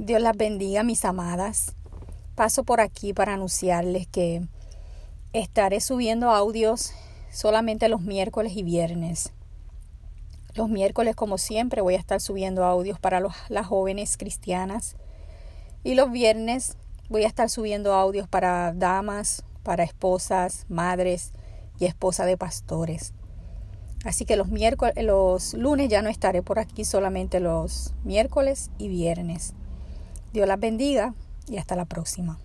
Dios las bendiga, mis amadas. Paso por aquí para anunciarles que estaré subiendo audios solamente los miércoles y viernes. Los miércoles, como siempre, voy a estar subiendo audios para las jóvenes cristianas. Y los viernes voy a estar subiendo audios para damas, para esposas, madres y esposas de pastores. Así que los miércoles, los lunes ya no estaré por aquí, solamente los miércoles y viernes. Dios las bendiga y hasta la próxima.